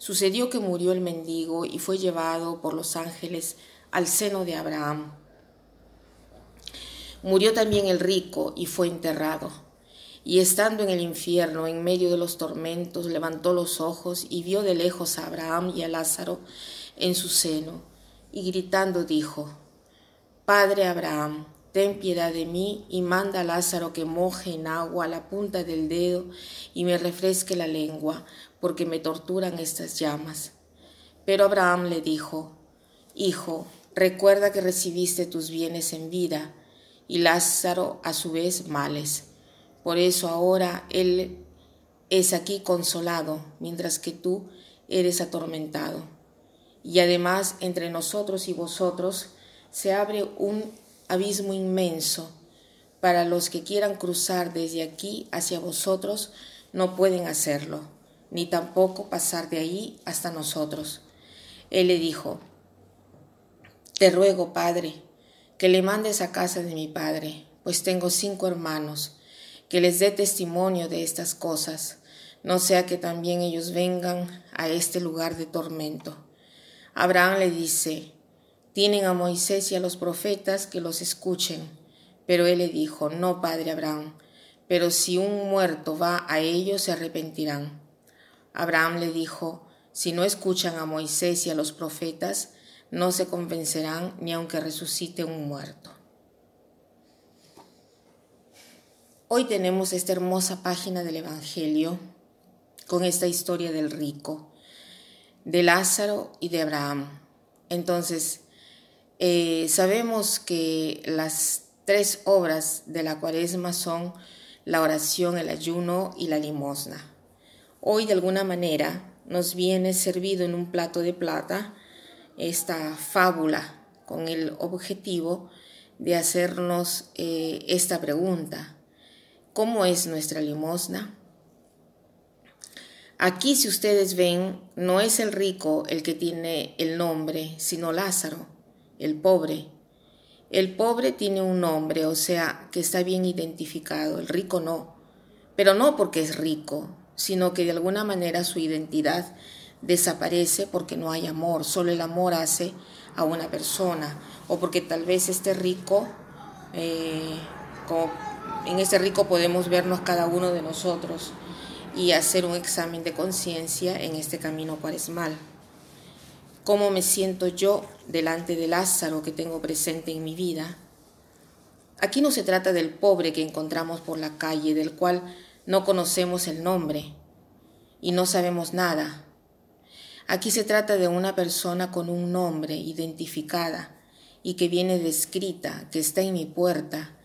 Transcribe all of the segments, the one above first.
Sucedió que murió el mendigo y fue llevado por los ángeles al seno de Abraham. Murió también el rico y fue enterrado. Y estando en el infierno, en medio de los tormentos, levantó los ojos y vio de lejos a Abraham y a Lázaro en su seno, y gritando dijo, Padre Abraham, ten piedad de mí y manda a Lázaro que moje en agua la punta del dedo y me refresque la lengua, porque me torturan estas llamas. Pero Abraham le dijo, Hijo, recuerda que recibiste tus bienes en vida y Lázaro a su vez males. Por eso ahora él es aquí consolado, mientras que tú eres atormentado. Y además entre nosotros y vosotros se abre un abismo inmenso. Para los que quieran cruzar desde aquí hacia vosotros, no pueden hacerlo ni tampoco pasar de ahí hasta nosotros. Él le dijo, Te ruego, Padre, que le mandes a casa de mi Padre, pues tengo cinco hermanos, que les dé testimonio de estas cosas, no sea que también ellos vengan a este lugar de tormento. Abraham le dice, Tienen a Moisés y a los profetas que los escuchen. Pero él le dijo, No, Padre Abraham, pero si un muerto va a ellos se arrepentirán. Abraham le dijo, si no escuchan a Moisés y a los profetas, no se convencerán ni aunque resucite un muerto. Hoy tenemos esta hermosa página del Evangelio con esta historia del rico, de Lázaro y de Abraham. Entonces, eh, sabemos que las tres obras de la cuaresma son la oración, el ayuno y la limosna. Hoy de alguna manera nos viene servido en un plato de plata esta fábula con el objetivo de hacernos eh, esta pregunta. ¿Cómo es nuestra limosna? Aquí, si ustedes ven, no es el rico el que tiene el nombre, sino Lázaro, el pobre. El pobre tiene un nombre, o sea, que está bien identificado, el rico no, pero no porque es rico, sino que de alguna manera su identidad desaparece porque no hay amor, solo el amor hace a una persona, o porque tal vez este rico, eh, en este rico podemos vernos cada uno de nosotros y hacer un examen de conciencia en este camino cuaresmal. ¿Cómo me siento yo delante de Lázaro que tengo presente en mi vida? Aquí no se trata del pobre que encontramos por la calle, del cual no conocemos el nombre y no sabemos nada. Aquí se trata de una persona con un nombre identificada y que viene descrita, que está en mi puerta,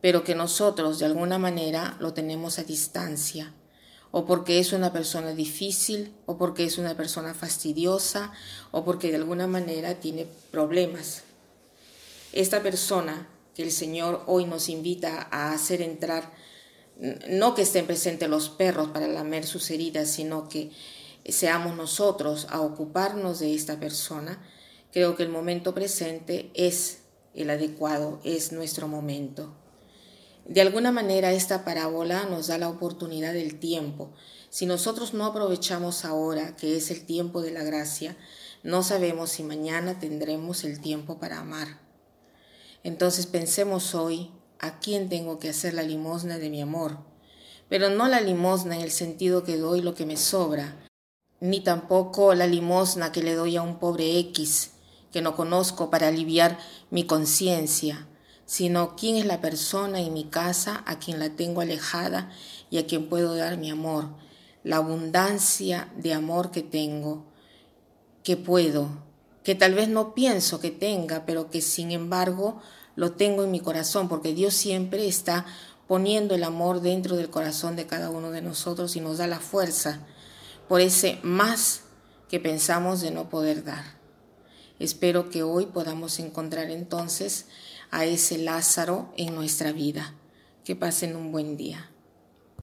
pero que nosotros de alguna manera lo tenemos a distancia, o porque es una persona difícil, o porque es una persona fastidiosa, o porque de alguna manera tiene problemas. Esta persona que el Señor hoy nos invita a hacer entrar no que estén presentes los perros para lamer sus heridas, sino que seamos nosotros a ocuparnos de esta persona, creo que el momento presente es el adecuado, es nuestro momento. De alguna manera esta parábola nos da la oportunidad del tiempo. Si nosotros no aprovechamos ahora, que es el tiempo de la gracia, no sabemos si mañana tendremos el tiempo para amar. Entonces pensemos hoy a quién tengo que hacer la limosna de mi amor, pero no la limosna en el sentido que doy lo que me sobra, ni tampoco la limosna que le doy a un pobre X que no conozco para aliviar mi conciencia, sino quién es la persona en mi casa a quien la tengo alejada y a quien puedo dar mi amor, la abundancia de amor que tengo, que puedo, que tal vez no pienso que tenga, pero que sin embargo lo tengo en mi corazón, porque Dios siempre está poniendo el amor dentro del corazón de cada uno de nosotros y nos da la fuerza por ese más que pensamos de no poder dar. Espero que hoy podamos encontrar entonces a ese Lázaro en nuestra vida. Que pasen un buen día.